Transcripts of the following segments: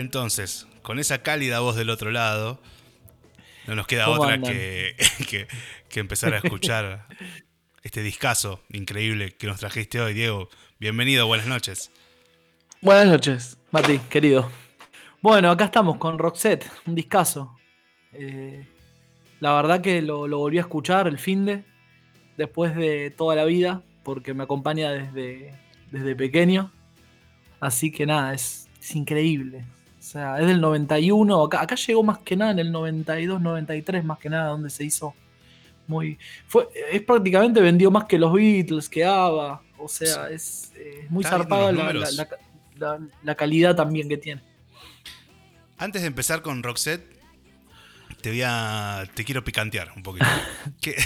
Entonces, con esa cálida voz del otro lado, no nos queda otra que, que, empezar a escuchar este discazo increíble que nos trajiste hoy, Diego. Bienvenido, buenas noches. Buenas noches, Mati, querido. Bueno, acá estamos con Roxette, un discazo. Eh, la verdad que lo, volví a escuchar el fin de, después de toda la vida, porque me acompaña desde, desde pequeño. Así que nada, es, increíble. O sea, es del 91, acá, acá llegó más que nada en el 92, 93, más que nada, donde se hizo muy. Fue, es prácticamente vendió más que los Beatles, que ABBA. O sea, es, muy zarpada la, calidad también que tiene. Antes de empezar con Roxette, te voy a. te quiero picantear un poquito. ¿Qué,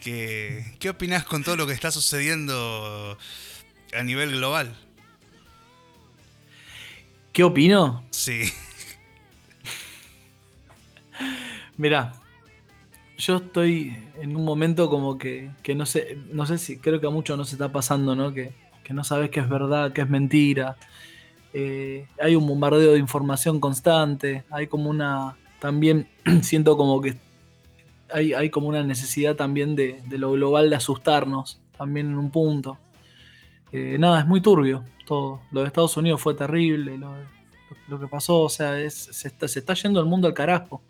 ¿qué, ¿Qué opinas con todo lo que está sucediendo a nivel global? ¿Qué opino? Sí. Mira, yo estoy en un momento como que, no sé, no sé si creo que a muchos nos está pasando, ¿no? Que, no sabes qué es verdad, qué es mentira. Eh, hay un bombardeo de información constante, hay como una, también siento como que hay, hay como una necesidad también de, lo global de asustarnos, también en un punto. Nada, es muy turbio todo. Lo de Estados Unidos fue terrible, lo, que pasó, o sea, es, se, está, se está yendo el mundo al carajo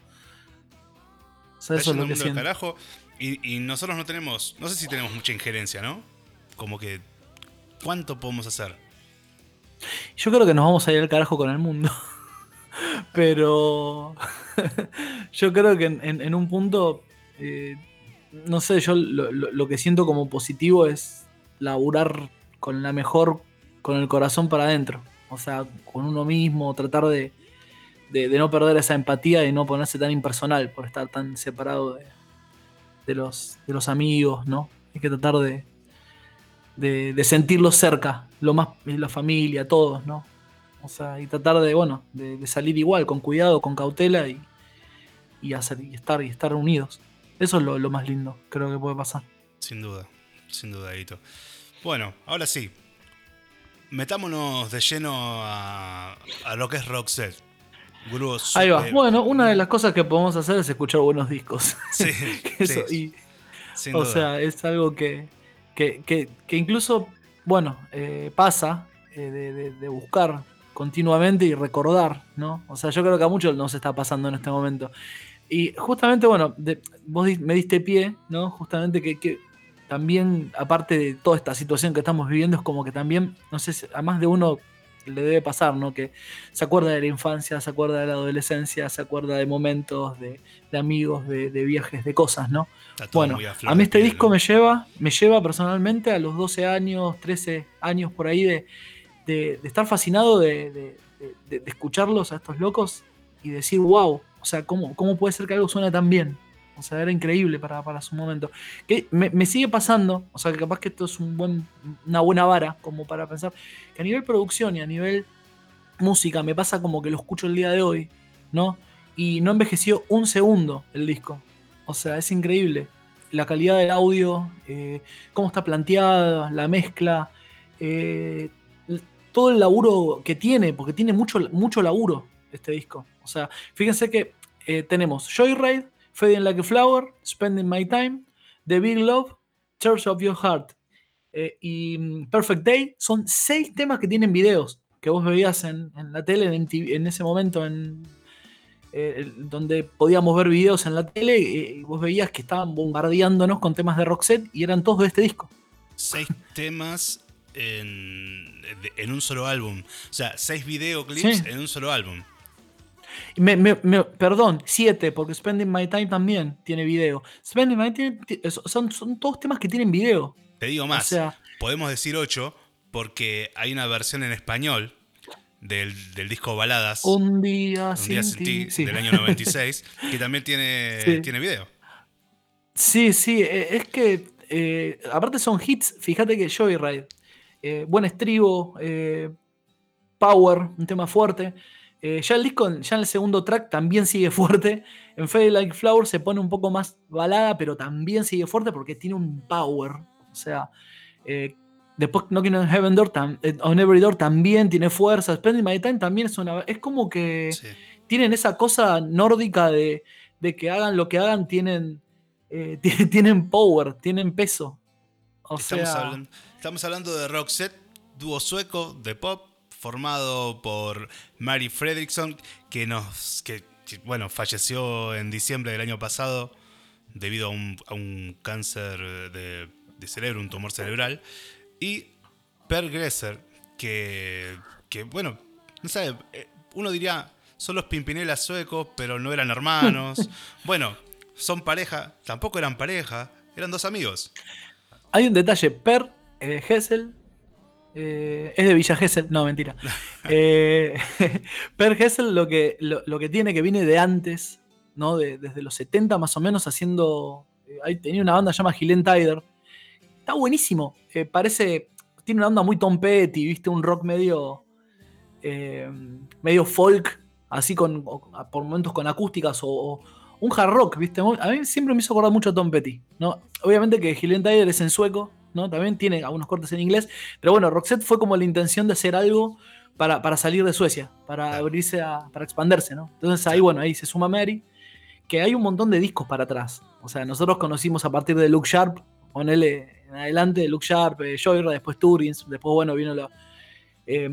eso es lo que siento. carajo. Y, nosotros no tenemos, no sé si tenemos mucha injerencia, ¿no? Como que, ¿cuánto podemos hacer? Yo creo que nos vamos a ir al carajo con el mundo. Pero yo creo que en, un punto, eh, no sé, yo lo, que siento como positivo es laburar con la mejor, con el corazón para adentro. O sea, con uno mismo, tratar de, de, no perder esa empatía y no ponerse tan impersonal por estar tan separado de, los, de los amigos, ¿no? Hay que tratar de, de, sentirlos cerca, lo más, la familia, todos, ¿no? O sea, y tratar de, bueno, de, salir igual, con cuidado, con cautela y, y, hacer, y, estar, y estar unidos. Eso es lo, más lindo, creo que puede pasar. Sin duda, sin duda, Bueno, ahora sí. Metámonos de lleno a, a lo que es Roxette. Ahí va. Bueno, una de las cosas que podemos hacer es escuchar buenos discos. Sí. o sea, es algo que, que, incluso, bueno, eh, pasa eh, de, buscar continuamente y recordar, ¿no? O sea, yo creo que a muchos nos está pasando en este momento. Y justamente, bueno, vos me diste pie, ¿no? Justamente que, que, también, aparte de toda esta situación que estamos viviendo, es como que también, no sé, a más de uno le debe pasar, ¿no? Que se acuerda de la infancia, se acuerda de la adolescencia, se acuerda de momentos, de, amigos, de, viajes, de cosas, ¿no? Bueno, a, mí este disco me lleva, me lleva personalmente a los 12 años, 13 años por ahí de, estar fascinado de, escucharlos a estos locos y decir, wow, o sea, ¿cómo, ¿cómo puede ser que algo suene tan bien? O sea, era increíble para, su momento. Que me, sigue pasando, o sea, que capaz que esto es un buen, una buena vara como para pensar, que a nivel producción y a nivel música me pasa como que lo escucho el día de hoy, ¿no? Y no envejeció un segundo el disco. O sea, es increíble. La calidad del audio, eh, cómo está planteada, la mezcla, eh, todo el laburo que tiene, porque tiene mucho, mucho laburo este disco. O sea, fíjense que eh, tenemos Joyride, Fading Like a Flower, Spending My Time, The Big Love, Church of Your Heart eh, y mm, Perfect Day. Son seis temas que tienen videos que vos veías en, la tele en, ese momento en, eh, donde podíamos ver videos en la tele y vos veías que estaban bombardeándonos con temas de Roxette y eran todos de este disco. Seis temas en, un solo álbum. O sea, seis videoclips en un solo álbum. Me, perdón, siete, porque Spending My Time también tiene video. Spending My Time son, son todos temas que tienen video. Te digo más, podemos decir ocho, porque hay una versión en español del, disco Baladas. Un día, sin, del año 96, que también tiene, tiene video. Sí, sí, e, es que eh, aparte son hits, fíjate que Joyride, eh, buen estribo, eh, Power, un tema fuerte. Eh, ya el disco, ya en el segundo track también sigue fuerte. En Fade Like Flower se pone un poco más balada, pero también sigue fuerte porque tiene un power. O sea, eh, Después Knocking on Heaven Door, eh, on Every Door también tiene fuerza. Spending My Time también es una. Es como que tienen esa cosa nórdica de, que hagan lo que hagan, tienen, eh, tienen power, tienen peso. estamos, hablando, estamos hablando de Roxette, dúo sueco de pop, formado por Mary Fredrickson, que nos. Que, bueno, falleció en diciembre del año pasado debido a un, cáncer de, de cerebro, un tumor cerebral. Y Per Gresser, que, que bueno, no sé, eh, uno diría, son los Pimpinelas suecos, pero no eran hermanos. bueno, son pareja, tampoco eran pareja, eran dos amigos. Hay un detalle, Per eh, Hessel, eh, es de Villa Gesell, no, mentira. per Hessel lo que, lo, que tiene que viene de antes, ¿no? desde los 70 más o menos haciendo... tenía una banda llamada Gilen Tider, Está buenísimo. Eh, parece. Tiene una onda muy Tom Petty, ¿viste? Un rock medio. Eh, medio folk, así con. por momentos con acústicas o, un hard rock, ¿viste? A mí siempre me hizo acordar mucho a Tom Petty, ¿no? Obviamente que Gillian Tyler es en sueco, ¿no? También tiene algunos cortes en inglés. Pero bueno, Roxette fue como la intención de hacer algo para, para salir de Suecia, para abrirse a. para expandirse, ¿no? Entonces ahí, bueno, ahí se suma Mary. Que hay un montón de discos para atrás. O sea, nosotros conocimos a partir de Luke Sharp, con él en adelante, Luke Sharp, eh, después Turins, después, bueno, vino la, eh,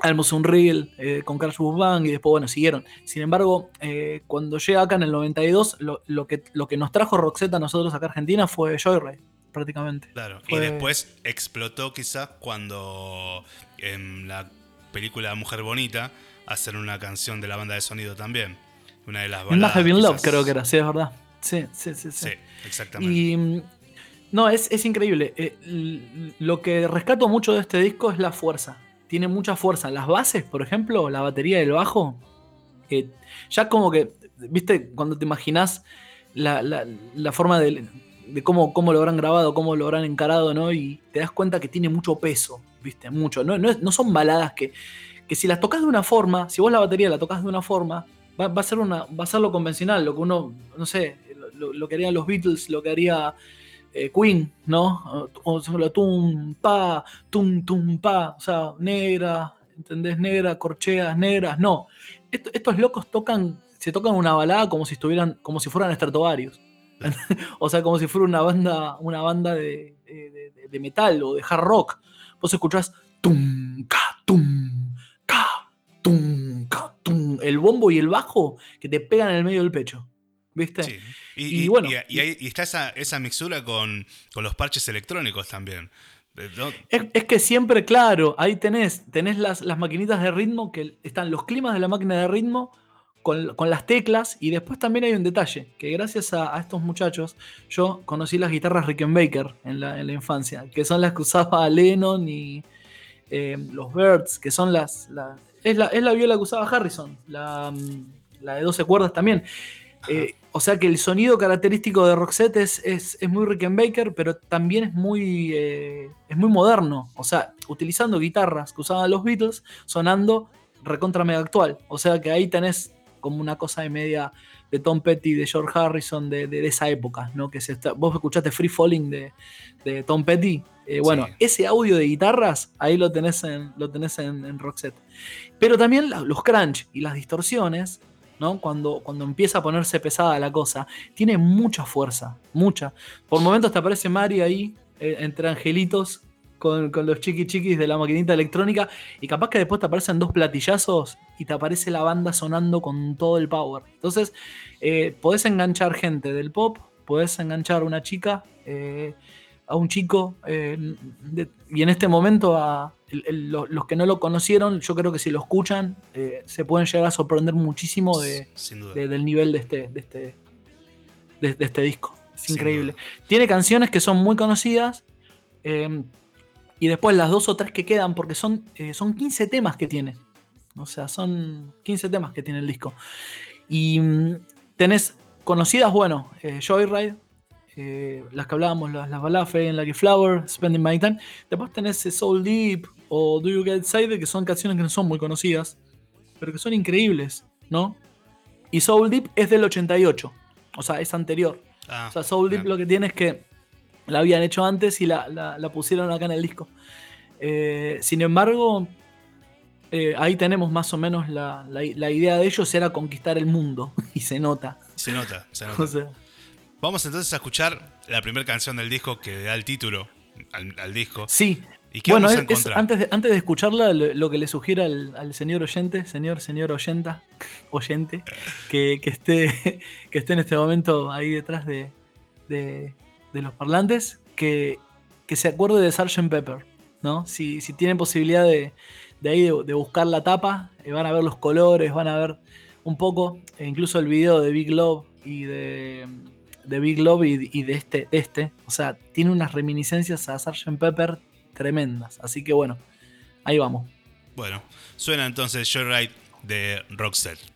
Almost Unreal eh, con Crash Bang y después, bueno, siguieron. Sin embargo, eh, cuando llega acá en el 92, lo, que, lo que nos trajo Roxette a nosotros acá a Argentina fue Joyride, prácticamente. Claro, y después explotó quizás cuando en la película Mujer Bonita hacen una canción de la banda de sonido también. Una de las bandas. En Love creo que era, sí, es verdad. Sí, sí, sí. Sí, sí exactamente. Y no, es, increíble. Eh, lo que rescato mucho de este disco es la fuerza. Tiene mucha fuerza. Las bases, por ejemplo, la batería del bajo, eh, ya como que, viste, cuando te imaginas la, forma de, cómo, cómo, lo habrán grabado, cómo lo habrán encarado, ¿no? Y te das cuenta que tiene mucho peso, viste, mucho. No, no, son baladas que, que si las tocas de una forma, si vos la batería la tocas de una forma, va, a ser una, va a ser lo convencional, lo que uno, no sé, lo, que harían los Beatles, lo que haría eh, Queen, ¿no? O solo tum, pa, tum, tum, pa, o sea, negra, ¿entendés? Negra, corcheas negras, no. estos locos tocan, se tocan una balada como si estuvieran, como si fueran estratovarios. o sea, como si fuera una banda, una banda de, metal o de hard rock. Vos escuchás tum, ca, tum, ca, tum, ca, tum, el bombo y el bajo que te pegan en el medio del pecho. ¿Viste? Sí. Y, bueno. Y, está esa, esa mixtura con, los parches electrónicos también. Es, que siempre, claro, ahí tenés, tenés las, las, maquinitas de ritmo, que están los climas de la máquina de ritmo con, las teclas, y después también hay un detalle, que gracias a, estos muchachos yo conocí las guitarras Rickenbacker en la, en la infancia, que son las que usaba Lennon y eh, los Birds, que son las... es, la, es la viola que usaba Harrison, la, la de 12 cuerdas también. Eh, o sea que el sonido característico de Roxette es, es, muy Rickenbacker, pero también es muy, eh, es muy moderno. O sea, utilizando guitarras que usaban los Beatles, sonando recontra mega actual. O sea que ahí tenés como una cosa de media de Tom Petty, de George Harrison, de, esa época, ¿no? Que se vos escuchaste Free Falling de, Tom Petty. Eh, bueno, ese audio de guitarras, ahí lo tenés en, lo tenés en Roxette. Pero también los crunch y las distorsiones cuando, cuando empieza a ponerse pesada la cosa, tiene mucha fuerza, mucha. Por momentos te aparece Mari ahí, eh, entre angelitos, con, los chiqui chiquis de la maquinita electrónica, y capaz que después te aparecen dos platillazos y te aparece la banda sonando con todo el power. Entonces, eh, podés enganchar gente del pop, podés enganchar una chica. Eh, a un chico eh, y en este momento a los que no lo conocieron, yo creo que si lo escuchan eh, se pueden llegar a sorprender muchísimo de, del nivel de este, de este, de, este disco. Es increíble. Tiene canciones que son muy conocidas eh, y después las dos o tres que quedan, porque son, son 15 temas que tiene. O sea, son 15 temas que tiene el disco. Y mm, tenés conocidas, bueno, Joyride, eh, las que hablábamos, las, las baladas en Lucky Flower, Spending My Time. Después tenés Soul Deep o Do You Get Excited, que son canciones que no son muy conocidas, pero que son increíbles, ¿no? Y Soul Deep es del 88, o sea, es anterior. Ah, o sea, Soul Deep lo que tiene es que la habían hecho antes y la, pusieron acá en el disco. Eh, sin embargo, eh, ahí tenemos más o menos la, idea de ellos era conquistar el mundo y se nota. Se nota, se nota. Vamos entonces a escuchar la primera canción del disco que da el título al, disco. Sí. ¿Y qué bueno, vamos a antes, de, antes de escucharla, lo, que le sugiera al, señor oyente, señor, señor oyenta, oyente, que, esté, que esté en este momento ahí detrás de, los parlantes, que, se acuerde de Sgt. Pepper. ¿no? Si, si tienen posibilidad de, de ahí de, buscar la tapa, eh, van a ver los colores, van a ver un poco, e incluso el video de Big Love y de, Big Love y, de este, este. O sea, tiene unas reminiscencias a Sgt. Pepper tremendas. Así que bueno, ahí vamos. Bueno, suena entonces Joyride de Rockset.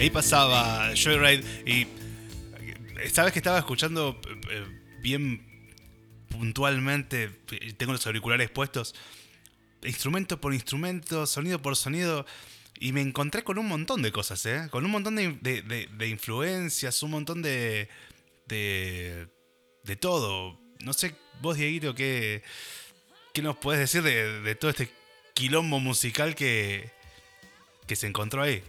Ahí pasaba Joyride y esta vez que estaba escuchando eh, bien puntualmente, tengo los auriculares puestos, instrumento por instrumento, sonido por sonido, y me encontré con un montón de cosas, ¿eh? Con un montón de, influencias, un montón de, de, todo. No sé, vos, Dieguito, ¿qué, qué nos puedes decir de, todo este quilombo musical que, que se encontró ahí?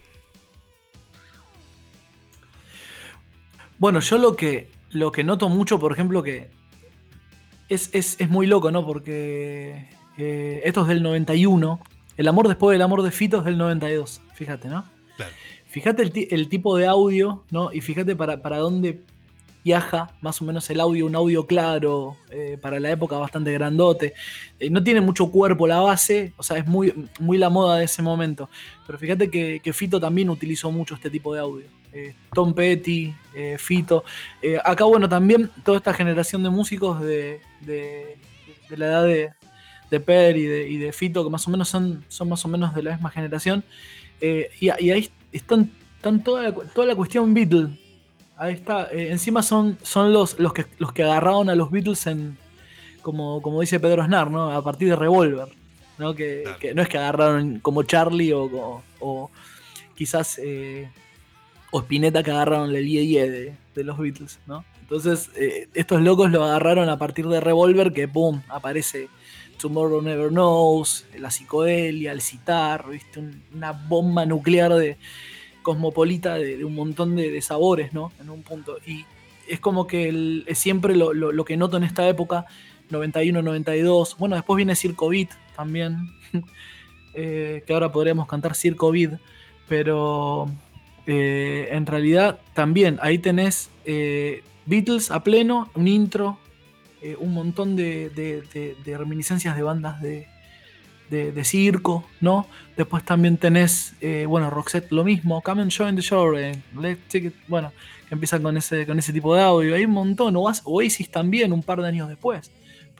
Bueno, yo lo que, lo que noto mucho, por ejemplo, que es, muy loco, ¿no? Porque eh, esto es del 91. El amor después del amor de Fito es del 92. Fíjate, ¿no? Claro. Fíjate el, tipo de audio, ¿no? Y fíjate para, para dónde viaja más o menos el audio, un audio claro, eh, para la época bastante grandote. Eh, no tiene mucho cuerpo la base, o sea, es muy, muy la moda de ese momento. Pero fíjate que, que Fito también utilizó mucho este tipo de audio. Eh, Tom Petty, eh, Fito. Eh, acá, bueno, también toda esta generación de músicos de, la edad de, de Per y de, Fito, que más o menos son, son más o menos de la misma generación. Y, ahí están, toda, la, toda la cuestión Beatles. Ahí está. encima son, son los, los, que, los que agarraron a los Beatles en, como, como dice Pedro Snar, ¿no? A partir de Revolver. ¿no? Que, no es que agarraron como Charlie o, o, quizás o Spinetta que agarraron el IE de, de los Beatles, ¿no? Entonces, eh, estos locos lo agarraron a partir de Revolver, que ¡pum! aparece Tomorrow Never Knows, la psicodelia, el citar, ¿viste? una bomba nuclear de cosmopolita de, un montón de, sabores, ¿no? En un punto. Y es como que es siempre lo, que noto en esta época, 91, 92. Bueno, después viene Circo Beat también, eh, que ahora podríamos cantar Circo Beat, pero eh, en realidad también ahí tenés eh, Beatles a pleno, un intro, eh, un montón de, reminiscencias de bandas de, circo, ¿no? Después también tenés, bueno, Roxette lo mismo, Come and Join the Show, Let's Take It, bueno, que empiezan con ese, con ese tipo de audio. Hay un montón, Oasis también un par de años después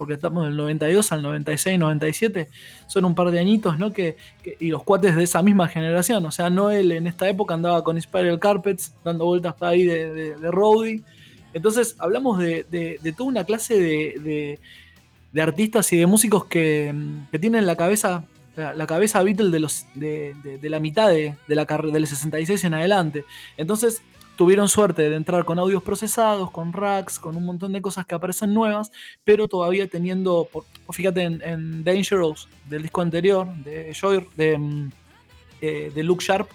porque estamos del 92 al 96, 97, son un par de añitos, ¿no? Que, y los cuates de esa misma generación, o sea, Noel en esta época andaba con Spiral Carpets, dando vueltas para ahí de, de, de Entonces, hablamos de, toda una clase de, artistas y de músicos que, tienen la cabeza, la, cabeza Beatle de, los, de, la mitad de, la del 66 en adelante. Entonces, tuvieron suerte de entrar con audios procesados, con racks, con un montón de cosas que aparecen nuevas, pero todavía teniendo, fíjate en, Dangerous, del disco anterior, de Joy, de, mm, eh, de Luke Sharp,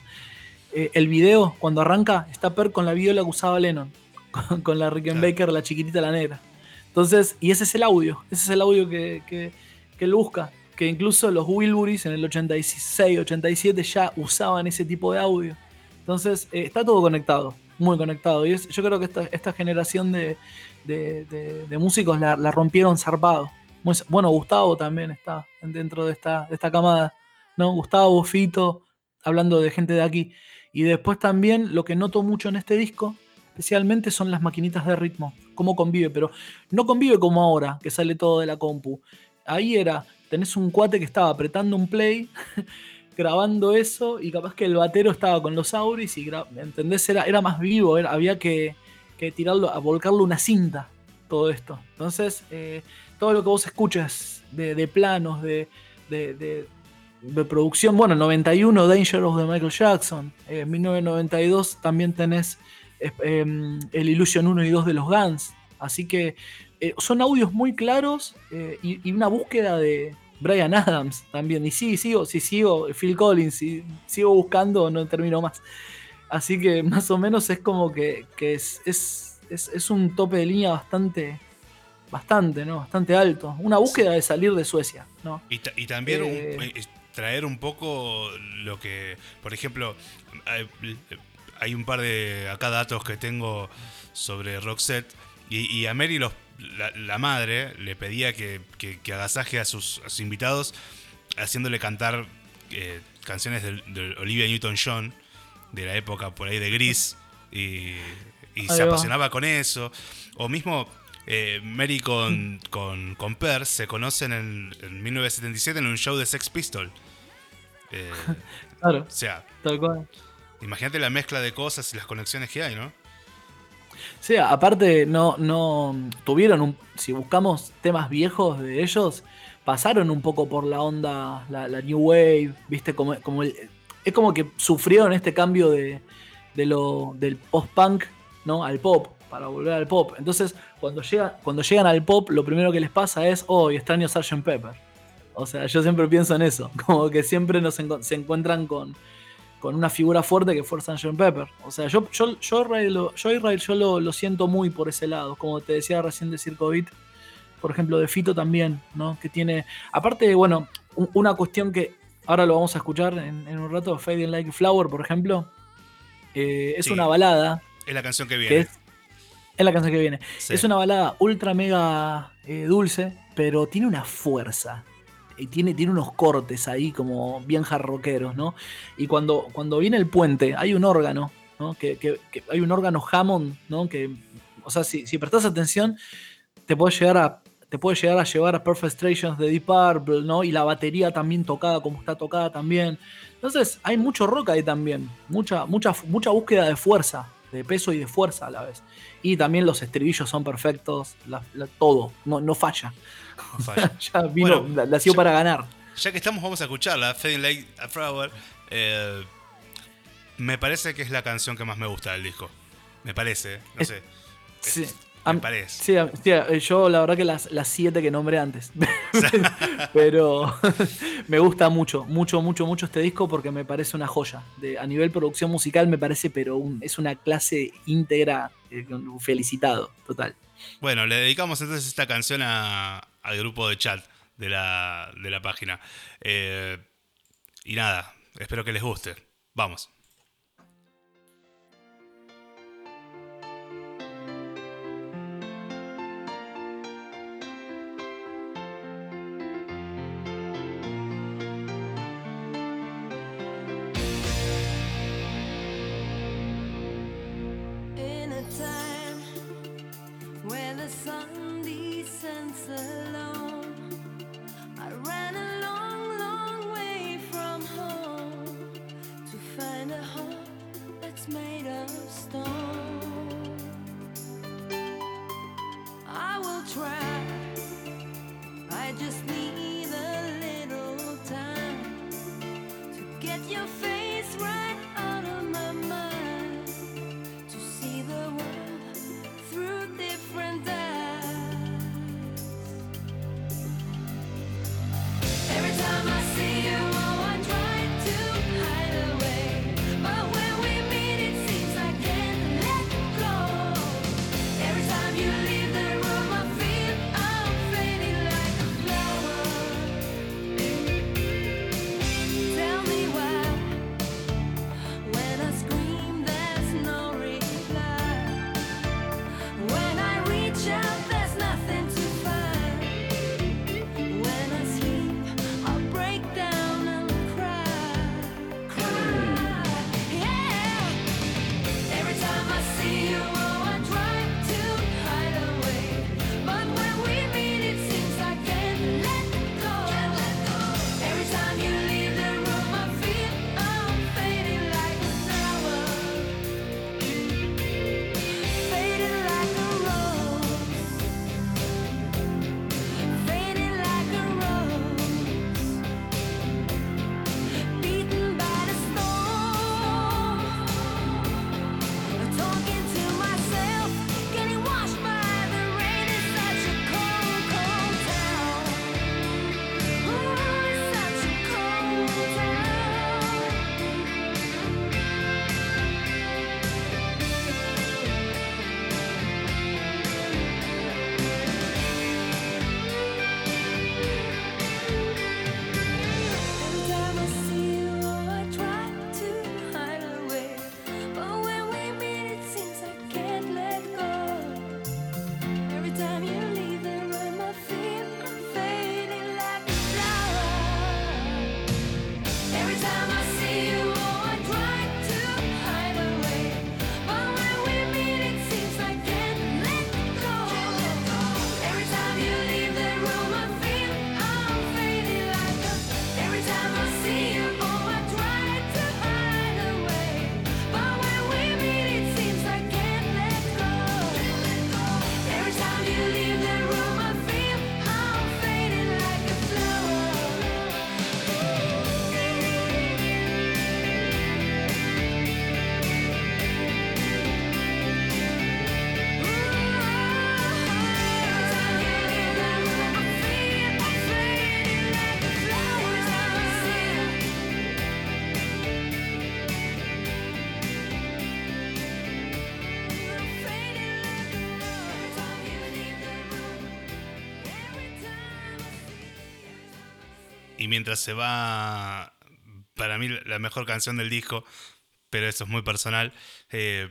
eh, el video cuando arranca está per con la viola que usaba Lennon, con, la Rickenbacker, la chiquitita, la negra. Entonces, y ese es el audio, ese es el audio que, que, que él busca, que incluso los Wilburys en el 86, 87 ya usaban ese tipo de audio. Entonces, eh, está todo conectado muy conectado. Y yo creo que esta, generación de, músicos la, rompieron zarpado. bueno, Gustavo también está dentro de esta, esta camada. ¿no? Gustavo, Fito, hablando de gente de aquí. Y después también lo que noto mucho en este disco, especialmente son las maquinitas de ritmo, cómo convive, pero no convive como ahora, que sale todo de la compu. Ahí era, tenés un cuate que estaba apretando un play grabando eso y capaz que el batero estaba con los auris y, ¿entendés? Era, era más vivo, había que, tirarlo, a volcarlo una cinta, todo esto. Entonces, eh, todo lo que vos escuches de, planos, de, de, producción, bueno, 91 Dangerous de Michael Jackson, en eh, 1992 también tenés eh, em, el Illusion 1 y 2 de los Guns, así que son audios muy claros y una búsqueda de, Brian Adams también. Y sí, sigo, sí, sigo, Phil Collins, y sigo buscando, no termino más. Así que más o menos es como que, es, es, un tope de línea bastante, bastante, ¿no? Bastante alto. Una búsqueda de salir de Suecia, ¿no? Y, también eh, eh, traer un poco lo que, por ejemplo, hay, un par de acá datos que tengo sobre Roxette y, y a Mary los la, madre le pedía que, agasaje a sus, invitados haciéndole cantar eh, canciones de, Olivia Newton-John, de la época por ahí de Gris, y, se apasionaba con eso. O mismo eh, Mary con, con, con se conocen en, en, 1977 en un show de Sex Pistol. Eh, claro. O sea, tal cual. Imagínate la mezcla de cosas y las conexiones que hay, ¿no? Sí, aparte no, no tuvieron un, si buscamos temas viejos de ellos, pasaron un poco por la onda, la, New Wave, viste, como, como es como que sufrieron este cambio de, de lo, del post-punk ¿no? al pop, para volver al pop. Entonces, cuando, llega, cuando llegan al pop, lo primero que les pasa es, oh, extraño Sgt. Pepper. O sea, yo siempre pienso en eso, como que siempre nos se encuentran con, con una figura fuerte que fue Sgt. Pepper. O sea, yo, yo, yo, Israel, yo, Israel, yo lo, lo, siento muy por ese lado, como te decía recién de Circo Beat por ejemplo, de Fito también, ¿no? Que tiene, aparte, bueno, una cuestión que ahora lo vamos a escuchar en, un rato, Fading Like Flower, por ejemplo, eh, es una balada. Es la canción que viene. es, la canción que viene. Es una balada ultra mega eh, dulce, pero tiene una fuerza. Y tiene, tiene unos cortes ahí como bien jarroqueros, ¿no? Y cuando, cuando viene el puente, hay un órgano, ¿no? Que, hay un órgano Hammond, ¿no? Que, o sea, si, si prestas atención, te puede llegar a te puede llegar a llevar a Perfect Strations de Deep Purple, ¿no? Y la batería también tocada como está tocada también. Entonces hay mucho rock ahí también, mucha, mucha, mucha búsqueda de fuerza, de peso y de fuerza a la vez. Y también los estribillos son perfectos, todo, no, no falla. ya vino, la, para ganar. Ya que estamos, vamos a escucharla, Fading Like a Flower. Eh, me parece que es la canción que más me gusta del disco. Me parece, no sé. Sí. Me parece. Sí, eh, yo la verdad que las, las siete que nombré antes. pero me gusta mucho, mucho, mucho, mucho este disco porque me parece una joya. De, a nivel producción musical me parece, pero es una clase íntegra. Eh, felicitado, total. Bueno, le dedicamos entonces esta canción al grupo de chat de la, página. Eh, y nada, espero que les guste. Vamos. Y mientras se va, para mí la mejor canción del disco, pero eso es muy personal, eh,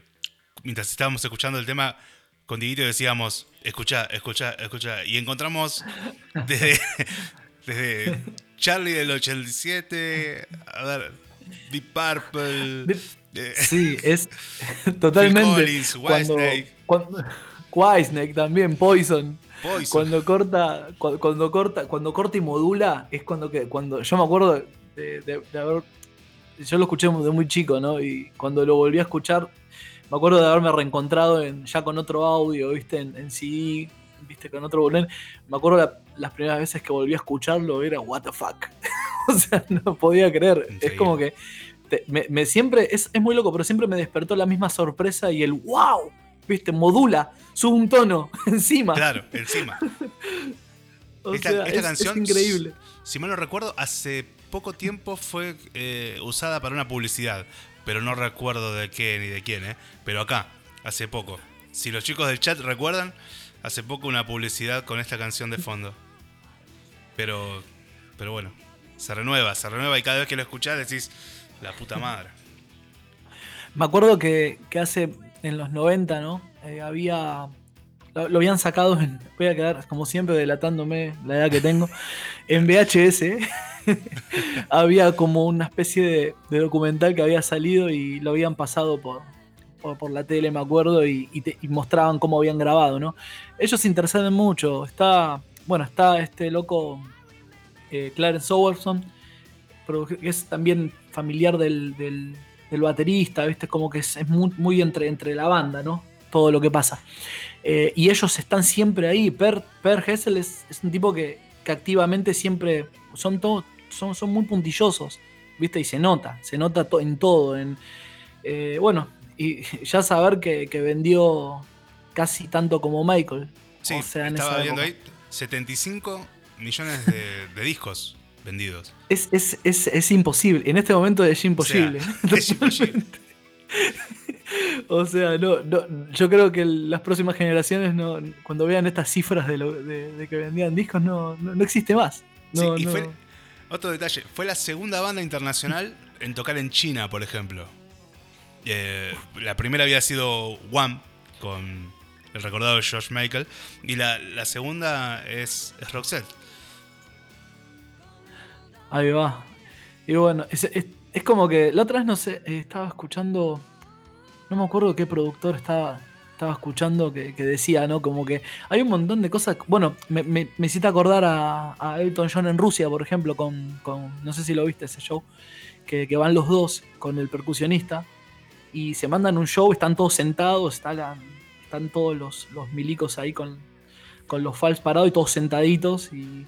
mientras estábamos escuchando el tema, con Dieguito decíamos, escucha, escucha, escucha, y encontramos desde, desde Charlie del 87, a ver, Deep Purple. Eh, sí, es totalmente. cuando, cuando, también, Poison. Cuando corta, cuando, corta, cuando corta y modula, es cuando que, cuando yo me acuerdo de, haber, yo lo escuché de muy chico, ¿no? Y cuando lo volví a escuchar, me acuerdo de haberme reencontrado en, ya con otro audio, viste, en, en CD, viste, con otro volumen. Me acuerdo las primeras veces que volví a escucharlo, era what the fuck. o sea, no podía creer. Es como que me, siempre, es, es muy loco, pero siempre me despertó la misma sorpresa y el wow ¿viste? Modula, sube un tono encima. Claro, encima. esta, canción, es increíble. Si mal no recuerdo, hace poco tiempo fue eh, usada para una publicidad, pero no recuerdo de qué ni de quién, ¿eh? Pero acá, hace poco. Si los chicos del chat recuerdan, hace poco una publicidad con esta canción de fondo. Pero, pero bueno, se renueva, se renueva y cada vez que lo escuchás decís, la puta madre. Me acuerdo que, que hace en los 90, ¿no? Eh, había. Lo, habían sacado en. Voy a quedar, como siempre, delatándome la edad que tengo. En VHS. había como una especie de, documental que había salido y lo habían pasado por, por, la tele, me acuerdo, y, mostraban cómo habían grabado, ¿no? Ellos se interesan mucho. Está. Bueno, está este loco. Eh, Clarence Overson, que es también familiar del baterista, ¿viste? Como que es, muy, entre, entre la banda, ¿no? Todo lo que pasa. Eh, y ellos están siempre ahí. Per, per Hessel es, un tipo que, activamente siempre son, son, son muy puntillosos, ¿viste? Y se nota, se nota en todo. En, eh, bueno, y ya saber que, vendió casi tanto como Michael. Sí, estaba viendo ahí 75 millones de discos vendidos. Es, es, imposible. En este momento es imposible. O sea, no, yo creo que las próximas generaciones, no, cuando vean estas cifras de, de, que vendían discos, no, no, existe más. otro detalle, fue la segunda banda internacional en tocar en China, por ejemplo. Eh, la primera había sido One, con el recordado George Michael, y la, segunda es, es Roxette. Ahí va. Y bueno, es, como que la otra vez no sé, eh, estaba escuchando, no me acuerdo qué productor estaba, estaba escuchando que, decía, ¿no? Como que hay un montón de cosas. Bueno, me, me, hiciste acordar a, Elton John en Rusia, por ejemplo, con, no sé si lo viste ese show, que, van los dos con el percusionista y se mandan un show, están todos sentados, están todos los, los milicos ahí con, con los fals parados y todos sentaditos y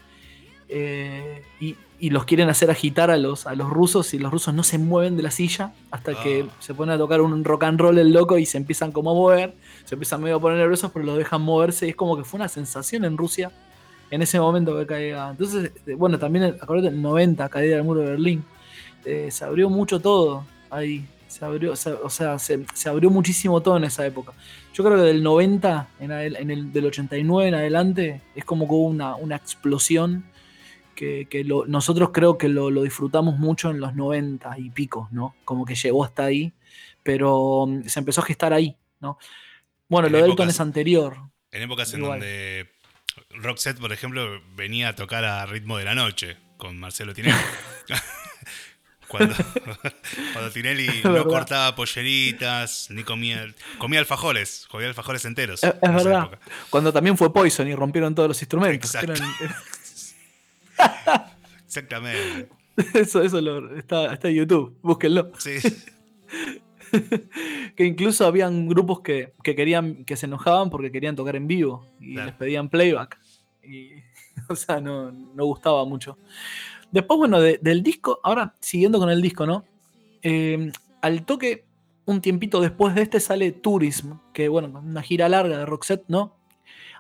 eh, y, los quieren hacer agitar a los, a los rusos y los rusos no se mueven de la silla hasta que ah. se ponen a tocar un rock and roll el loco y se empiezan como a mover, se empiezan medio a poner nerviosos pero los dejan moverse y es como que fue una sensación en Rusia en ese momento que caía. Entonces, eh, bueno, también acuérdate, el 90, caída del muro de Berlín, eh, se abrió mucho todo ahí. Se abrió, o sea, se, abrió muchísimo todo en esa época. Yo creo que del 90, en el, del 89 en adelante, es como que hubo una, una explosión que, nosotros creo que lo, disfrutamos mucho en los 90 y pico, ¿no? Como que llegó hasta ahí, pero mm, se empezó a gestar ahí, ¿no? Bueno, lo de Elton es anterior. En épocas en donde Roxette, por ejemplo, venía a tocar a ritmo de la noche con Marcelo Tinelli. cuando, cuando, Tinelli no cortaba polleritas, ni comía, comía alfajores, comía alfajores enteros. Es, verdad. Cuando también fue Poison y rompieron todos los instrumentos. Exactamente. Eso, eso está, está en YouTube, búsquenlo. Sí. que incluso habían grupos que, querían, que se enojaban porque querían tocar en vivo y les pedían playback. Y, o sea, no, gustaba mucho. Después, bueno, del disco, ahora siguiendo con el disco, ¿no? Eh, al toque, un tiempito después de este sale Tourism, que bueno, una gira larga de Roxette, ¿no?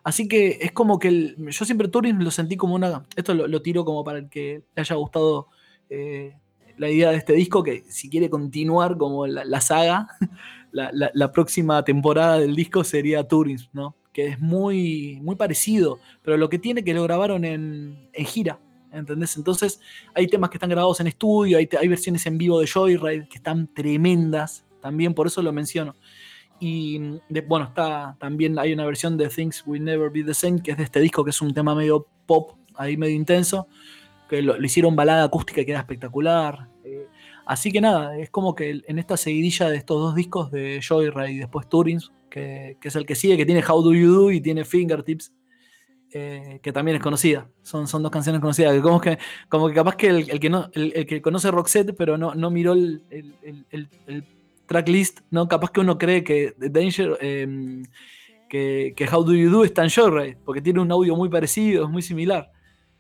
Así que es como que yo siempre Turing lo sentí como una. Esto lo, tiro como para el que le haya gustado eh, la idea de este disco, que si quiere continuar como la, saga, la, próxima temporada del disco sería Turing, ¿no? Que es muy, muy parecido, pero lo que tiene que lo grabaron en, gira. ¿entendés? Entonces hay temas que están grabados en estudio, hay, hay versiones en vivo de Joyride que están tremendas, también por eso lo menciono. Y bueno, está también hay una versión de Things Will Never Be the Same, que es de este disco, que es un tema medio pop, ahí medio intenso, que lo, hicieron balada acústica que era espectacular. Eh, así que nada, es como que en esta seguidilla de estos dos discos de Joyride y después Turins, que, es el que sigue, que tiene How Do You Do y tiene Fingertips, eh, que también es conocida. Son, son dos canciones conocidas. Que como, que, como que capaz que el, que, no, el, que conoce Roxette, pero no, no miró el, tracklist, ¿no? Capaz que uno cree que Danger, em, que, How Do You Do está en Joyride, porque tiene un audio muy parecido, es muy similar.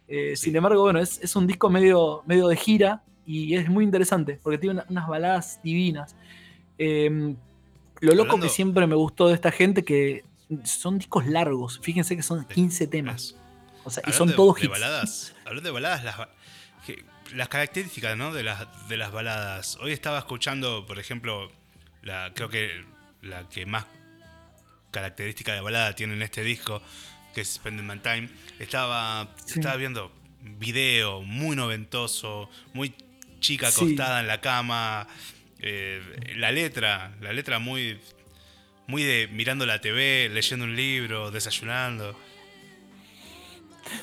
Eh, sin embargo, bueno, es, un disco medio, medio de gira y es muy interesante, porque tiene unas baladas divinas. Em, lo loco que siempre me gustó de esta gente que son discos largos. Fíjense que son 15 temas. O sea, y son todos de Baladas, hablando de baladas, las, características ¿no? de, las, de las baladas. Hoy estaba escuchando, por ejemplo, la, creo que la que más característica de balada tiene en este disco, que es Spending My Time. Estaba, estaba viendo video muy noventoso, muy chica acostada en la cama. Eh, la letra, la letra muy, muy de mirando la TV, leyendo un libro, desayunando.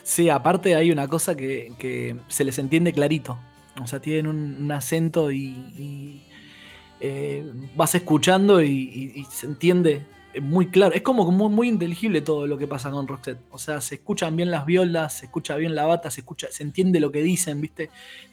Sí, aparte hay una cosa que, se les entiende clarito. O sea, tienen un, acento y, eh, vas escuchando y, se entiende muy claro. Es como muy, muy, inteligible todo lo que pasa con Roxette. O sea, se escuchan bien las violas, se escucha bien la bata, se escucha, se entiende lo que dicen, ¿viste?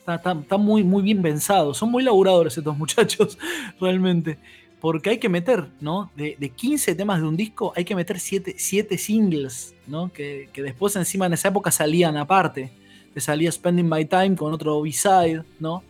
Está, muy, muy bien pensado. Son muy laburadores estos muchachos, realmente. Porque hay que meter, ¿no? De, 15 temas de un disco, hay que meter 7, singles, ¿no? Que, que, después encima en esa época salían aparte. Te salía Spending My Time con otro B-side, ¿no?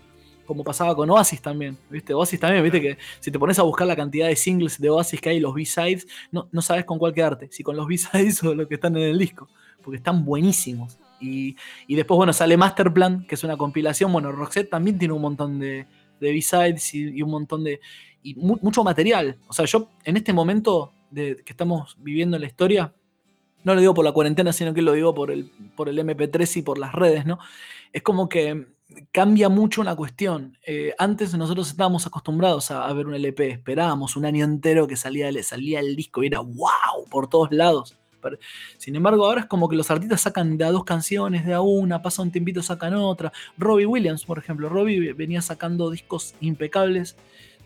como pasaba con Oasis también, ¿viste? Oasis también, ¿viste? Que si te pones a buscar la cantidad de singles de Oasis que hay, los B-sides, no, no sabes con cuál quedarte, si con los B-sides o los que están en el disco, porque están buenísimos. Y, después, bueno, sale Masterplan, que es una compilación. Bueno, Roxette también tiene un montón de, de B-sides y, un montón de. Y mucho material. O sea, yo en este momento que estamos viviendo en la historia, no lo digo por la cuarentena, sino que lo digo por el, por el MP3 y por las redes, ¿no? Es como que cambia mucho una cuestión. Eh, antes nosotros estábamos acostumbrados a, ver un LP, esperábamos un año entero que salía, salía el disco y era wow por todos lados. Sin embargo, ahora es como que los artistas sacan de a dos canciones, de a una, pasa un tiempito, sacan otra. Robbie Williams, por ejemplo, Robbie venía sacando discos impecables,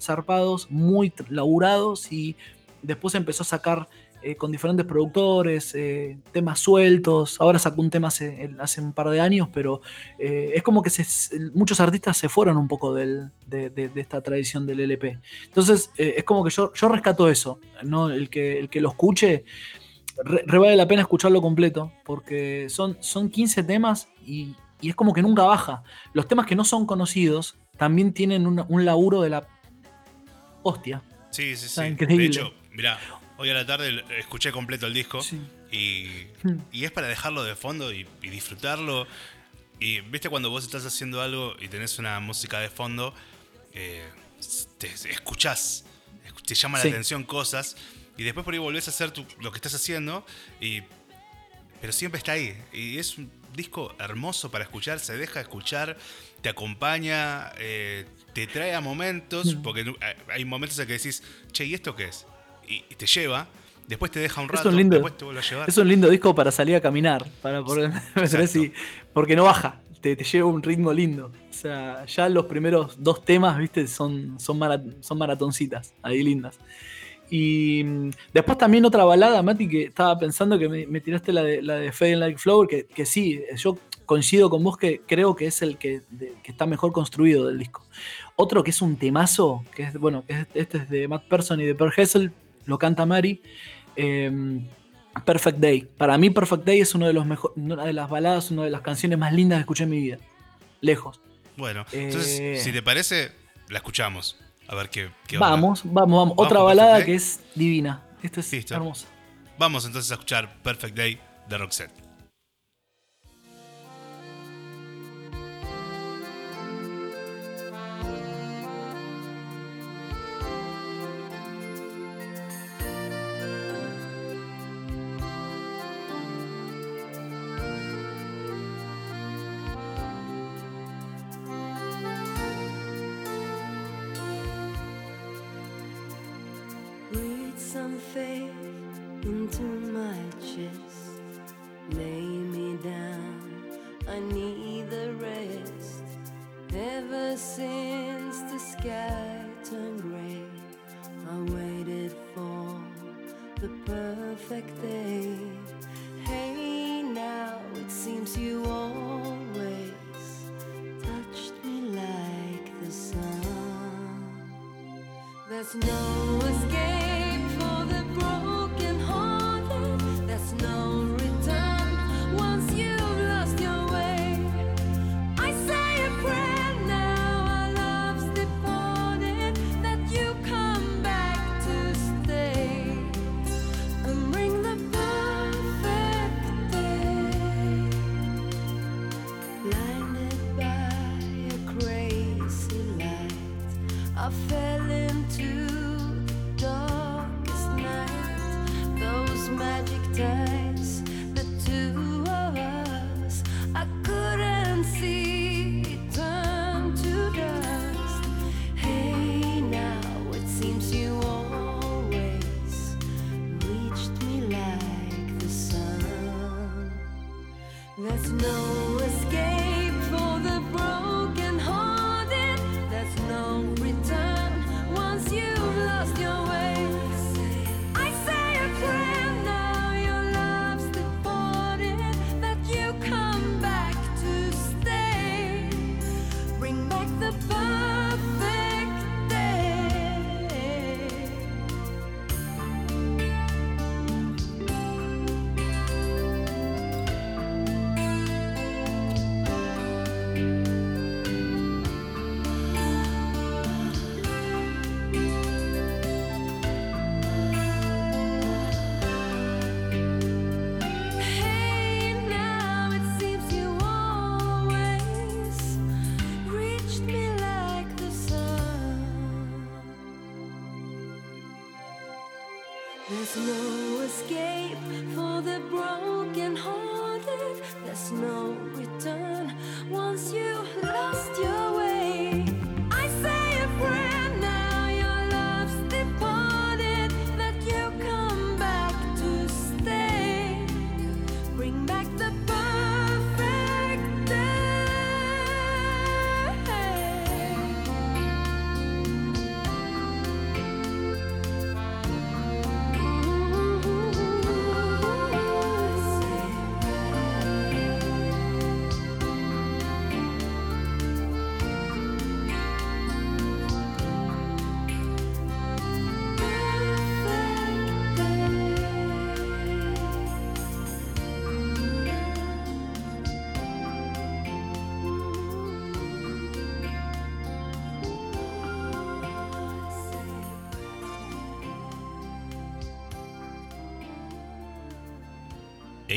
zarpados, muy laburados y después empezó a sacar eh, con diferentes productores, eh, temas sueltos. Ahora sacó un tema hace, un par de años, pero eh, es como que muchos artistas se fueron un poco de, esta tradición del LP. Entonces, es como que yo, yo rescato eso, ¿no? El que, el que lo escuche. Re, vale la pena escucharlo completo, porque son, son 15 temas y, es como que nunca baja. Los temas que no son conocidos también tienen un, laburo de la hostia. Sí, sí, sí. De hecho, mira, Hoy a la tarde escuché completo el disco y, y, es para dejarlo de fondo y, disfrutarlo. Y viste cuando vos estás haciendo algo y tenés una música de fondo, eh, te escuchás, te llama la atención cosas y después por ahí volvés a hacer lo que estás haciendo, y, pero siempre está ahí. Y es un disco hermoso para escuchar, se deja escuchar, te acompaña, eh, te trae a momentos, porque hay momentos en que decís, che, ¿y esto qué es? y, te lleva. Después te deja un rato, después te vuelve a llevar. Es un lindo disco para salir a caminar, para poder, porque no baja, te, lleva un ritmo lindo. O sea, ya los primeros dos temas, viste, son, son, son maratoncitas, ahí lindas. Y mm, después también otra balada, Mati, que estaba pensando que me, tiraste la de, la de Like Flower, que, que, sí, yo coincido con vos que creo que es el que, que, está mejor construido del disco. Otro que es un temazo, que es, bueno, este es de Matt Person y de Per Hessel, lo canta Mari. Em, Perfect Day. Para mí Perfect Day es uno de los una de las baladas, una de las canciones más lindas que escuché en mi vida. Lejos. Bueno, entonces, eh, si te parece, la escuchamos. A ver qué, Vamos, vamos, vamos. Otra balada que es divina. Esta es hermosa. Vamos entonces a escuchar Perfect Day de Roxette. Ever since the sky turned gray, I waited for the perfect day. Hey, now it seems you always touched me like the sun. There's no escape There's no escape for the broken hearted. There's no return once you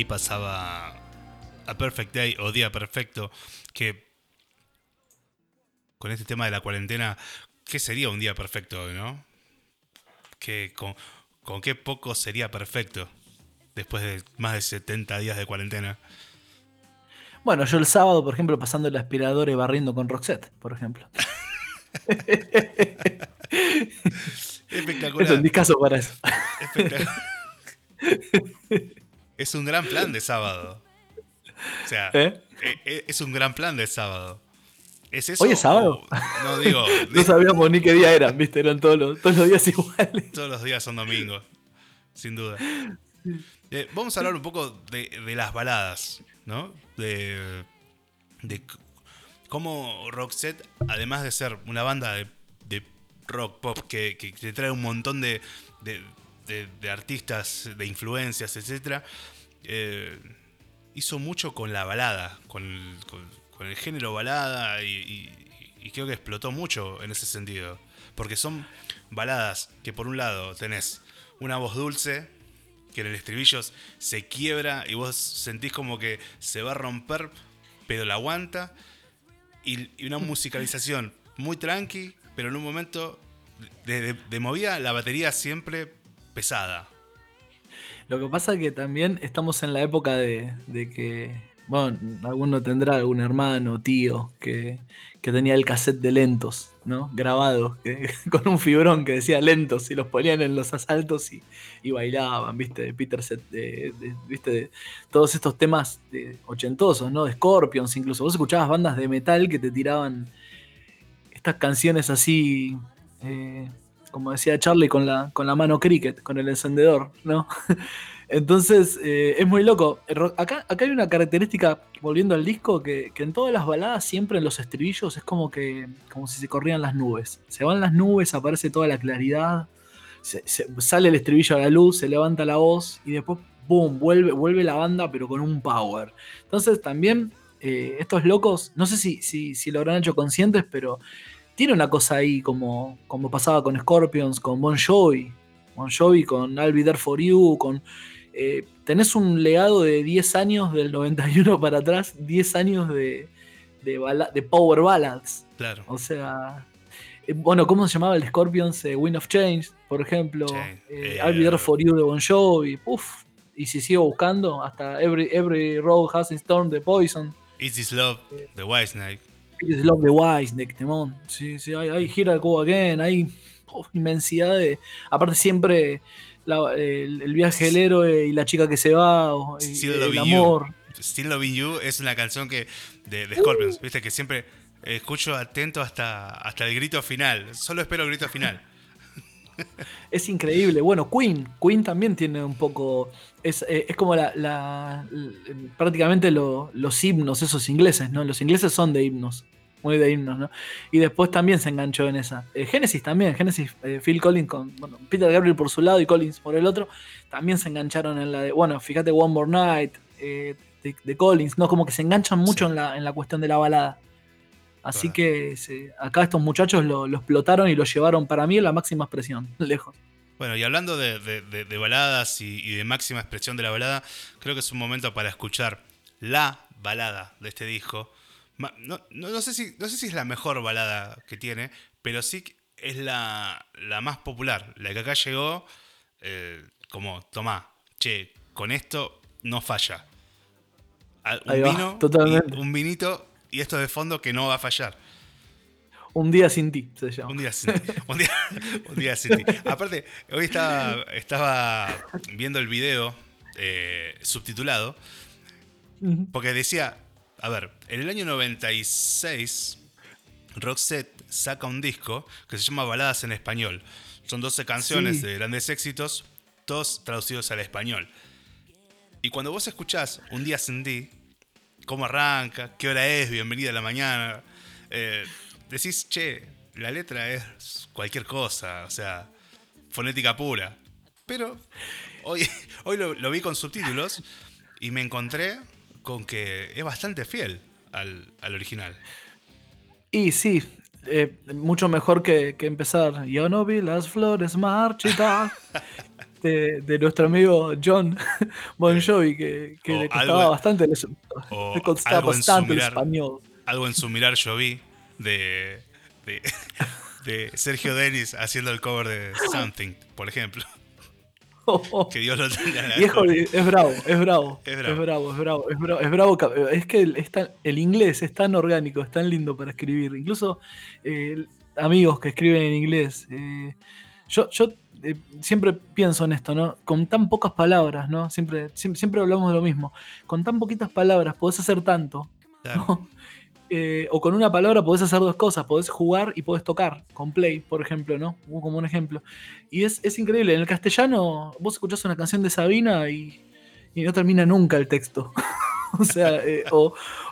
pasaba a Perfect Day o Día Perfecto, que con este tema de la cuarentena, ¿qué sería un día perfecto, no? Que con, con qué poco sería perfecto después de más de 70 días de cuarentena. Bueno, yo el sábado, por ejemplo, pasando el aspirador y barriendo con Roxette, por ejemplo. Espectacular. Es un discazo para eso. Espectacular. es un gran plan de sábado. O sea, ¿Eh? e- e- es un gran plan de sábado. ¿Es eso? ¿Hoy es sábado? o- No digo, No sabíamos ni qué día eran, ¿viste? Eran todos los, todos los días iguales. todos los días son domingos, sin duda. Eh, vamos a hablar un poco de, de las baladas, ¿no? De, de cómo Roxette, además de ser una banda de, de rock pop que, que te trae un montón de, de- artistas, de influencias, etc., hizo mucho con la balada, con el, género balada y, creo que explotó mucho en ese sentido. Porque son baladas que por un lado tenés una voz dulce, que en el estribillo se quiebra y vos sentís como que se va a romper, pero la aguanta. Y, una musicalización muy tranqui, pero en un momento de- de movida la batería siempre pesada. Lo que pasa es que también estamos en la época de, que, bueno, alguno tendrá algún hermano, tío, que, que tenía el cassette de lentos, ¿no? Grabado, con un fibrón que decía lentos y los ponían en los asaltos y, bailaban, ¿viste? De Peter Set, ¿viste? De todos estos temas ochentosos, ¿no? De Scorpions incluso. Vos escuchabas bandas de metal que te tiraban estas canciones así, eh, como decía Charlie, con la, con la mano cricket, con el encendedor, ¿no? Entonces, eh, es muy loco. Acá, acá hay una característica, volviendo al disco, que, en todas las baladas, siempre en los estribillos, es como que como si se corrían las nubes. Se van las nubes, aparece toda la claridad, sale el estribillo a la luz, se levanta la voz y después, ¡boom!, vuelve, vuelve la banda, pero con un power. Entonces, también, eh, estos locos, no sé si, si, si lo habrán hecho conscientes, pero tiene una cosa ahí como, como pasaba con Scorpions, con Bon Jovi. Bon Jovi con I'll Be There For You, con eh, tenés un legado de 10 años del 91 para atrás, 10 años de, de, Power Ballads. Claro. O sea, eh, bueno, ¿cómo se llamaba el Scorpions? Eh, Wind of Change, por ejemplo. I'll Be There For You de Bon Jovi. Uf. Y si sigo buscando, hasta Every, Every Road Has a Storm de Poison. Is This Love de Whitesnake. Is This Love de temón. Sí, sí, hay, hay Here I Go Again, hay inmensidad de. Aparte, siempre el, viaje del héroe y la chica que se va, o, el, amor. Still Loving You es una canción que de, Scorpions, uh. viste que siempre escucho atento hasta, hasta el grito final. Solo espero el grito final. Es increíble. Bueno, Queen. Queen también tiene un poco. Es, eh, como la, prácticamente los himnos, esos ingleses, ¿no? Los ingleses son de himnos muy de himnos, ¿no? Y después también se enganchó en esa. Eh, Genesis también, Genesis, eh, Phil Collins con bueno, Peter Gabriel por su lado y Collins por el otro, también se engancharon en la de, bueno, fíjate One More Night eh, de, Collins, ¿no? Como que se enganchan mucho en, la, en la cuestión de la balada. Así que acá estos muchachos lo, explotaron y lo llevaron para mí a la máxima expresión, lejos. Bueno, y hablando de, baladas y, y de máxima expresión de la balada, creo que es un momento para escuchar la balada de este disco no, no, sé si, no sé si es la mejor balada que tiene, pero sí es la, la más popular. La que acá llegó, eh, como, tomá, che, con esto no falla. Un, vino, totalmente. un vinito y esto de fondo que no va a fallar. Un día sin ti, se llama. Un día sin ti. Un día, sin ti. Aparte, hoy estaba, estaba viendo el video eh, subtitulado porque decía, a ver, en el año 96, Roxette saca un disco que se llama Baladas en Español. Son 12 canciones de grandes éxitos, todos traducidos al español. Y cuando vos escuchás Un día sin ti, cómo arranca, qué hora es, bienvenida a la mañana, eh, decís, che, la letra es cualquier cosa, o sea, fonética pura. Pero hoy, hoy lo vi con subtítulos y me encontré con que es bastante fiel al, original. Y sí, eh, mucho mejor que, empezar. Yo no vi las flores marchitas. De, de, nuestro amigo John Bon Jovi, que, que le costaba bastante, le, costaba bastante el español. Algo en su mirar yo vi de, de, de Sergio Denis haciendo el cover de Something, por ejemplo. que Dios lo tenga. Viejo, es bravo, es bravo. Es bravo, es bravo, es bravo. Es, bravo, es que el, inglés es tan orgánico, es tan lindo para escribir. Incluso eh, amigos que escriben en inglés. Eh, yo yo eh, siempre pienso en esto, ¿no? Con tan pocas palabras, ¿no? Siempre, siempre, hablamos de lo mismo. Con tan poquitas palabras podés hacer tanto. Eh, o con una palabra podés hacer dos cosas, podés jugar y podés tocar, con play, por ejemplo, ¿no? Como un ejemplo. Y es, increíble, en el castellano vos escuchás una canción de Sabina y, no termina nunca el texto. o sea, eh,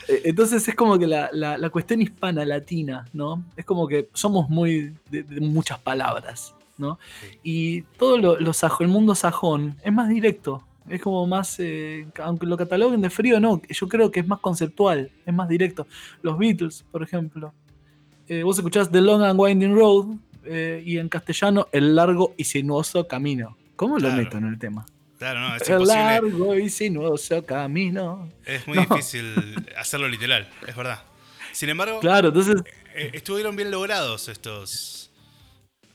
eh, entonces es como que la, cuestión hispana, latina, ¿no? Es como que somos muy de, muchas palabras, ¿no? Y todo lo, el mundo sajón es más directo, es como más, eh, aunque lo cataloguen de frío, no, yo creo que es más conceptual, es más directo. Los Beatles, por ejemplo. Eh, vos escuchás The Long and Winding Road eh, y en castellano El largo y sinuoso camino. ¿Cómo lo meto en el tema? Claro, no, es El largo y sinuoso camino. Es muy difícil hacerlo literal, es verdad. Sin embargo, claro, entonces... estuvieron bien logrados estos...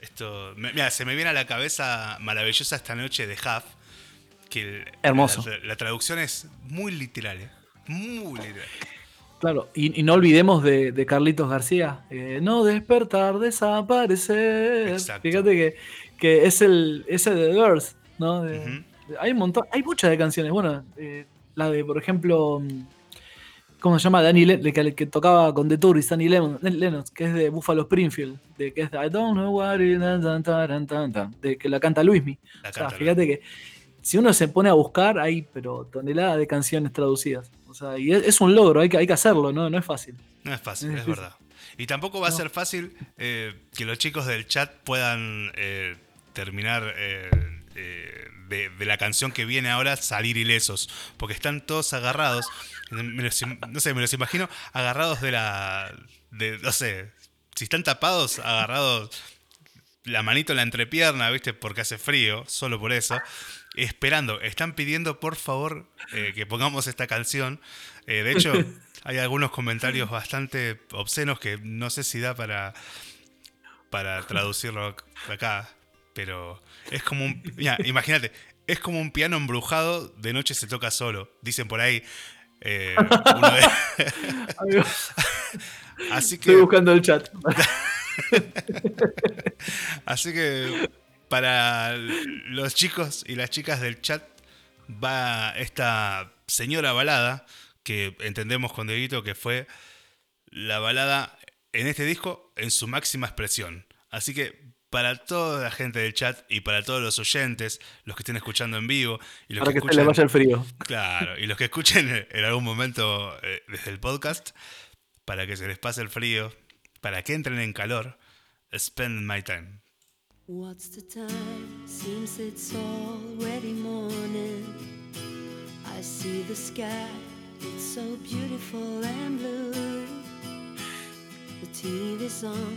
Esto, mira, se me viene a la cabeza maravillosa esta noche de Huff Hermoso. La, traducción es muy literal, ¿eh? muy literal. Claro, y, no olvidemos de, Carlitos García. Eh, no despertar, desaparecer. Fíjate que, que, es el ese de The ¿no? Hay un montón, hay muchas de canciones. Bueno, eh, la de, por ejemplo, ¿cómo se llama? Danny Le que, que, tocaba con The Tourist, Danny Lennox, que es de Buffalo Springfield, de que es de I don't know what it de que la canta Luismi. o sea, fíjate que si uno se pone a buscar, hay pero toneladas de canciones traducidas. O sea, y es, un logro, hay que, hay que hacerlo, ¿no? No es fácil. No es fácil, es, verdad. Y tampoco va a ser fácil eh, que los chicos del chat puedan eh, terminar eh, de, la canción que viene ahora salir ilesos. Porque están todos agarrados. no sé, me los imagino agarrados de la. De, no sé, si están tapados, agarrados la manito en la entrepierna, ¿viste? Porque hace frío, solo por eso esperando, están pidiendo por favor eh, que pongamos esta canción. Eh, de hecho, hay algunos comentarios bastante obscenos que no sé si da para, para traducirlo acá, pero es como un... imagínate, es como un piano embrujado, de noche se toca solo. Dicen por ahí... Eh, Así que... Estoy buscando el chat. Así que para los chicos y las chicas del chat va esta señora balada, que entendemos con Dieguito que fue la balada en este disco en su máxima expresión. Así que para toda la gente del chat y para todos los oyentes, los que estén escuchando en vivo y los que, escuchen, les vaya el frío. Claro, y los que escuchen en algún momento eh, desde el podcast, para que se les pase el frío, para que entren en calor, spend my time. What's the time? Seems it's already morning. I see the sky, it's so beautiful and blue. The TV's on,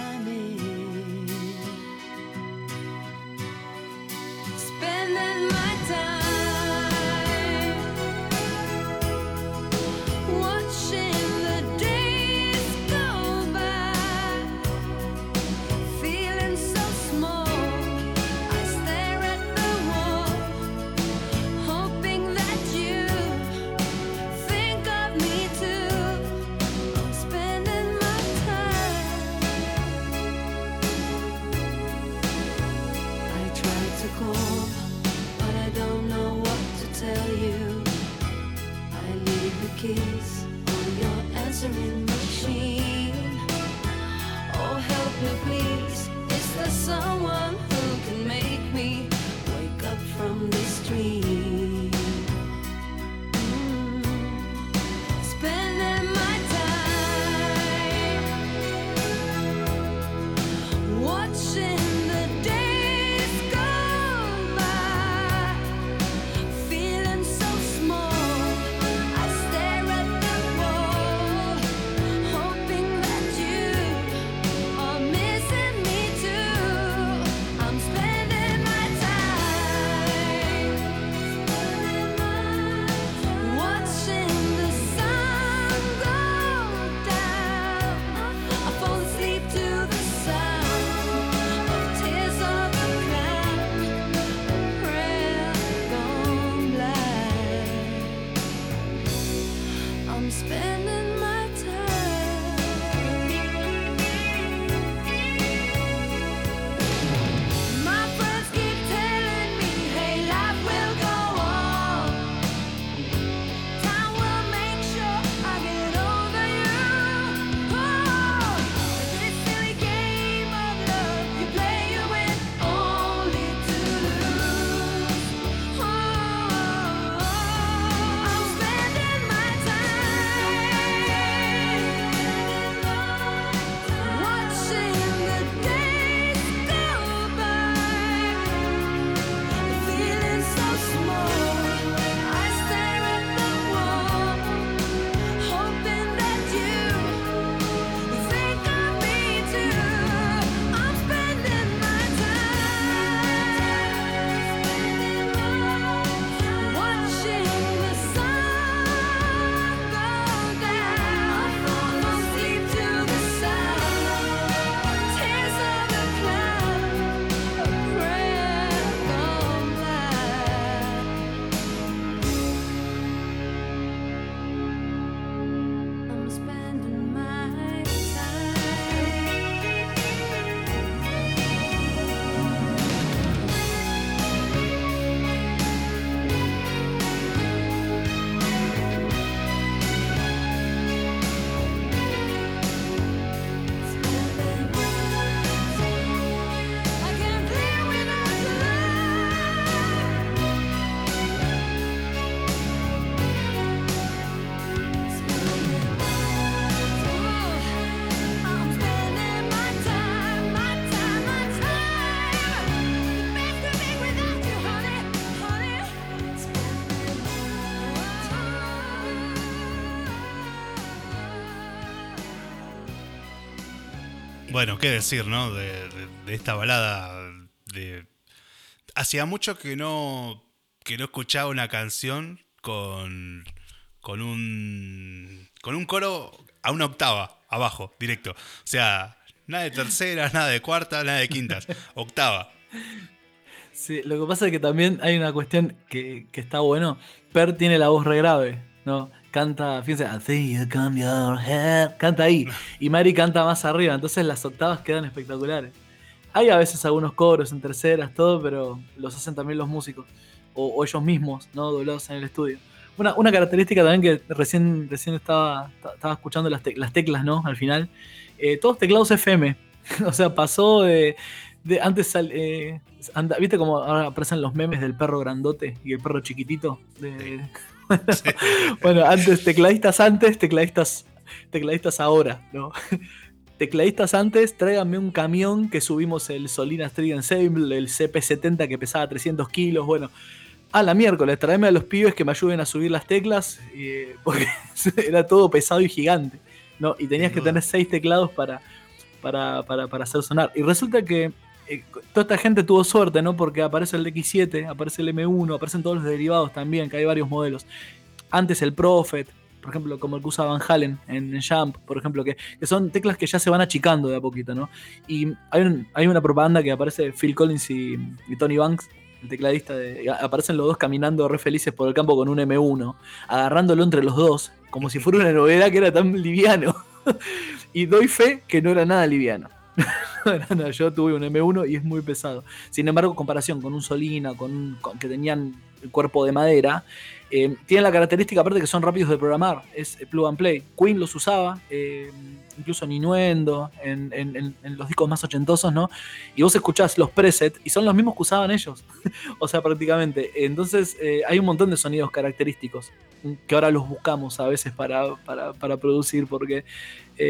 Bueno, qué decir, ¿no? De, esta balada. De... Hacía mucho que no, que no escuchaba una canción con, con, un, con un coro a una octava, abajo, directo. O sea, nada de terceras, nada de cuartas, nada de quintas. Octava. Sí, lo que pasa es que también hay una cuestión que, que está bueno. Per tiene la voz re grave, ¿no? Canta, fíjense, you come your head, canta ahí. Y Mari canta más arriba, entonces las octavas quedan espectaculares. Hay a veces algunos coros en terceras, todo, pero los hacen también los músicos. O, ellos mismos, ¿no? Doblados en el estudio. Una, una, característica también que recién, recién estaba, estaba escuchando las, las teclas, ¿no? Al final. Eh, todos teclados FM. o sea, pasó de. de antes eh, ¿Viste cómo ahora aparecen los memes del perro grandote y el perro chiquitito? bueno, antes, tecladistas antes, tecladistas, tecladistas ahora, ¿no? tecladistas antes, tráiganme un camión que subimos el Solina Street Ensemble, el CP70 que pesaba 300 kilos, bueno. A la miércoles, tráeme a los pibes que me ayuden a subir las teclas, porque era todo pesado y gigante, ¿no? Y tenías que tener seis teclados para, para, para, para hacer sonar. Y resulta que eh, toda esta gente tuvo suerte, ¿no? Porque aparece el X7, aparece el M1, aparecen todos los derivados también, que hay varios modelos. Antes el Prophet, por ejemplo, como el que usa Van Halen en, Jump, por ejemplo, que, son teclas que ya se van achicando de a poquito, ¿no? Y hay, hay una propaganda que aparece Phil Collins y, Tony Banks, el tecladista, de, aparecen los dos caminando re felices por el campo con un M1, agarrándolo entre los dos, como si fuera una novedad que era tan liviano. y doy fe que no era nada liviano. yo tuve un M1 y es muy pesado. Sin embargo, comparación con un Solina, con, que tenían el cuerpo de madera, eh, tienen la característica aparte que son rápidos de programar, es plug and play. Queen los usaba, eh, incluso en Innuendo, en, los discos más ochentosos, ¿no? Y vos escuchás los presets y son los mismos que usaban ellos, o sea, prácticamente. Entonces eh, hay un montón de sonidos característicos que ahora los buscamos a veces para, para, producir, porque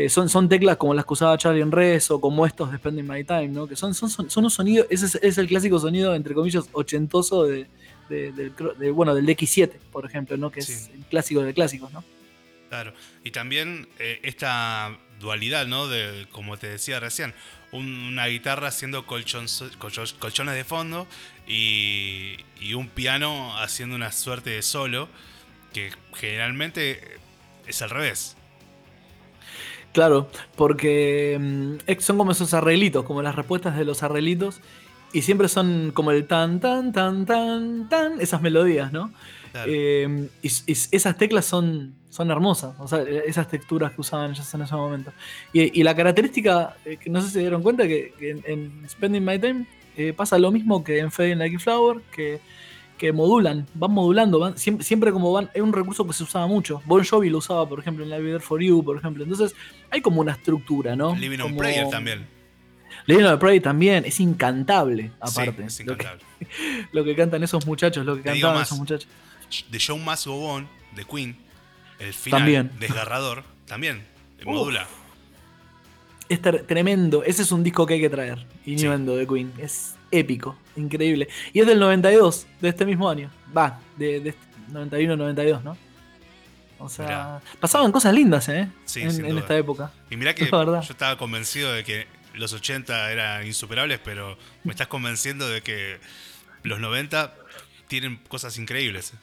son, son teclas como las que usaba Charlie en Res o como estos de Spending My Time, ¿no? Que son, son, son, un sonido, ese es, el clásico sonido, entre comillas, ochentoso de, del, bueno, del X7, por ejemplo, ¿no? Que es el clásico de clásicos, ¿no? Claro, y también eh, esta dualidad, ¿no? De, como te decía recién, una guitarra haciendo colchones de fondo y, un piano haciendo una suerte de solo, que generalmente es al revés. Claro, porque mm, son como esos arreglitos, como las respuestas de los arreglitos, y siempre son como el tan, tan, tan, tan, tan, esas melodías, ¿no? Eh, y, esas teclas son, son hermosas, o sea, esas texturas que usaban ellos en ese momento. Y, la característica, eh, que no sé si se dieron cuenta, que, en, Spending My Time eh, pasa lo mismo que en Fading Like a Flower, que, que modulan, van modulando, van, siempre, siempre, como van, es un recurso que se usaba mucho. Bon Jovi lo usaba, por ejemplo, en Live There For You, por ejemplo. Entonces, hay como una estructura, ¿no? Living on Prayer también. Living on Prayer también, es incantable, aparte. es incantable. Lo que, cantan esos muchachos, lo que cantaban esos muchachos. The Show Must Go On, de Queen, el final desgarrador, también, modula. Es tremendo, ese es un disco que hay que traer, Innuendo de Queen, es épico, increíble. Y es del 92, de este mismo año, va, de, 91-92, ¿no? O sea, pasaban cosas lindas, ¿eh? en, esta época. Y mirá que yo estaba convencido de que los 80 eran insuperables, pero me estás convenciendo de que los 90 tienen cosas increíbles.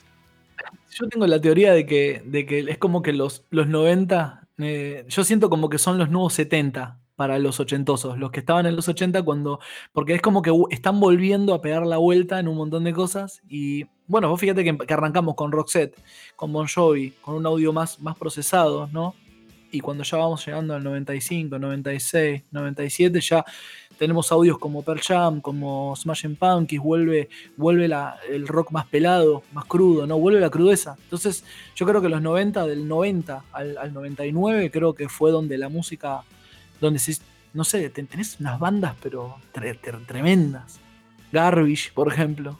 Yo tengo la teoría de que, de que es como que los, los 90, eh, yo siento como que son los nuevos 70 para los ochentosos, los que estaban en los 80 cuando, porque es como que están volviendo a pegar la vuelta en un montón de cosas y bueno, vos fíjate que, arrancamos con Roxette, con Bon Jovi, con un audio más, más procesado, ¿no? Y cuando ya vamos llegando al 95, 96, 97, ya tenemos audios como Pearl Jam, como Smashing Pumpkins, vuelve, vuelve el rock más pelado, más crudo, ¿no? Vuelve la crudeza. Entonces, yo creo que los 90, del 90 al, 99, creo que fue donde la música, donde se, no sé, tenés unas bandas, pero tremendas. Garbage, por ejemplo,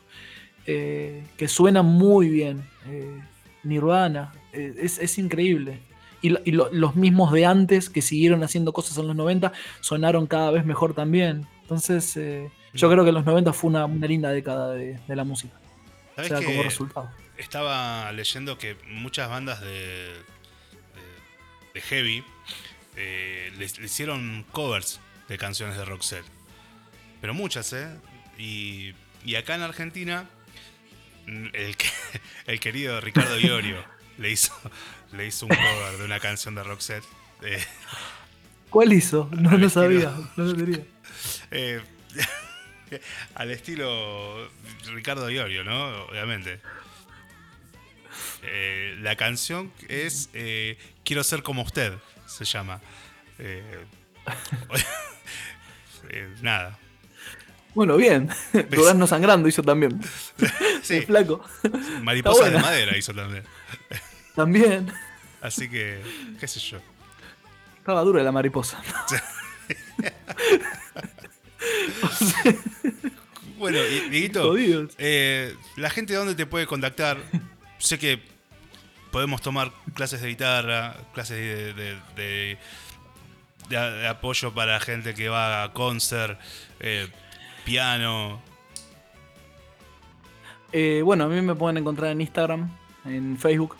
eh, que suenan muy bien. Eh, Nirvana, eh, es increíble y, los mismos de antes que siguieron haciendo cosas en los 90 sonaron cada vez mejor también. Entonces, eh, yo creo que en los 90 fue una, linda década de, la música. O sea, como resultado. Estaba leyendo que muchas bandas de, de, heavy eh, le, hicieron covers de canciones de Roxette. Pero muchas, ¿eh? Y, y acá en Argentina, el, el querido Ricardo Iorio le hizo, le hizo un cover de una canción de Roxette. Eh, ¿Cuál hizo? No lo sabía, no lo tenía. Eh, al estilo Ricardo Iorio, ¿no? Obviamente. Eh, la canción es Quiero ser como usted, se llama. nada. Bueno, bien. no sangrando hizo también. Sí. flaco. Mariposa de madera hizo también. También. Así que, qué sé yo. Estaba dura la mariposa. bueno, Dieguito, eh, la gente de dónde te puede contactar. Sé que podemos tomar clases de guitarra, clases de, de, apoyo para gente que va a concert, eh, piano. Eh, bueno, a mí me pueden encontrar en Instagram, en Facebook.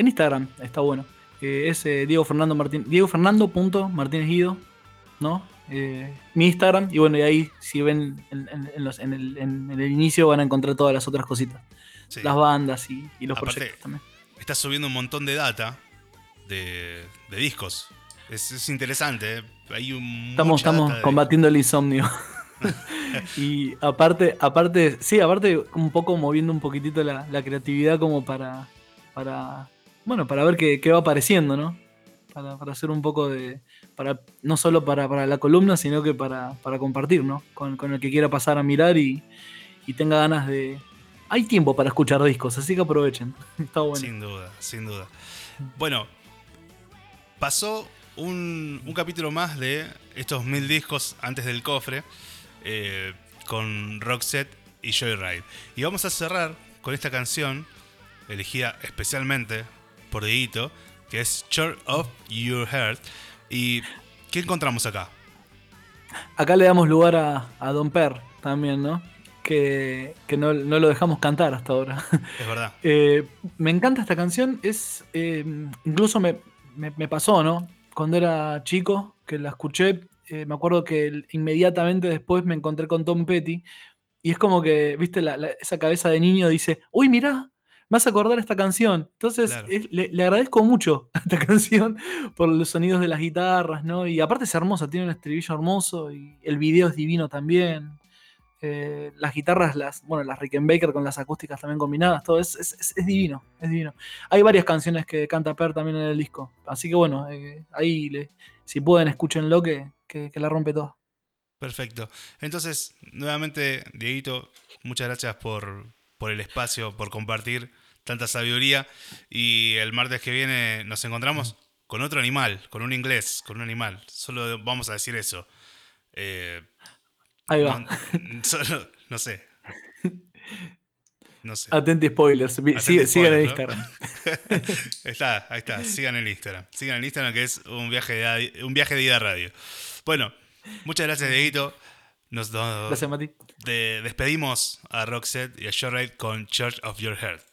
En Instagram, está bueno es eh, Diego Fernando Martín, Diego Fernando Martínez Guido, ¿no? Eh, mi Instagram, y bueno, y ahí si ven en, el, inicio van a encontrar todas las otras cositas. Las bandas y, los proyectos también. Estás subiendo un montón de data de, discos. Es, interesante, ¿eh? Hay un estamos estamos combatiendo el insomnio. y aparte, aparte, sí, aparte un poco moviendo un poquitito la, la creatividad como para, para bueno, para ver qué, va apareciendo, ¿no? Para, hacer un poco de. Para, no solo para, la columna, sino que para, compartir, ¿no? Con, el que quiera pasar a mirar y, tenga ganas de. Hay tiempo para escuchar discos, así que aprovechen. Está bueno. Sin duda, sin duda. Bueno, pasó un, capítulo más de estos mil discos antes del cofre eh, con Roxette y Joyride. Y vamos a cerrar con esta canción elegida especialmente por dedito, que es Church of Your Heart. ¿Y qué encontramos acá? Acá le damos lugar a, Don Per también, ¿no? Que, no, lo dejamos cantar hasta ahora. Es verdad. Eh, me encanta esta canción. Es. Eh, incluso me, pasó, ¿no? Cuando era chico, que la escuché. Eh, me acuerdo que inmediatamente después me encontré con Tom Petty. Y es como que, viste, esa cabeza de niño dice: Uy, mirá, me a acordar esta canción. Entonces, le, agradezco mucho a esta canción por los sonidos de las guitarras, ¿no? Y aparte es hermosa, tiene un estribillo hermoso y el video es divino también. Eh, las guitarras, las, bueno, las Rickenbacker con las acústicas también combinadas, todo es, es, divino, es divino. Hay varias canciones que canta Per también en el disco, así que bueno, eh, ahí le, si pueden escúchenlo que, que, que la rompe todo. Perfecto. Entonces, nuevamente, Dieguito, muchas gracias por, por el espacio, por compartir tanta sabiduría. Y el martes que viene nos encontramos con otro animal, con un inglés, con un animal. Solo vamos a decir eso. Eh, ahí va. No, no sé. No sé. Atenti spoilers. sigan en Instagram. está, ahí está. Sigan en Instagram. Sigan en Instagram que es un viaje de, un viaje de ida a radio. Bueno, muchas gracias, Dieguito. Nos Gracias, Mati. despedimos a Roxette y a Shortide con Church of Your Heart.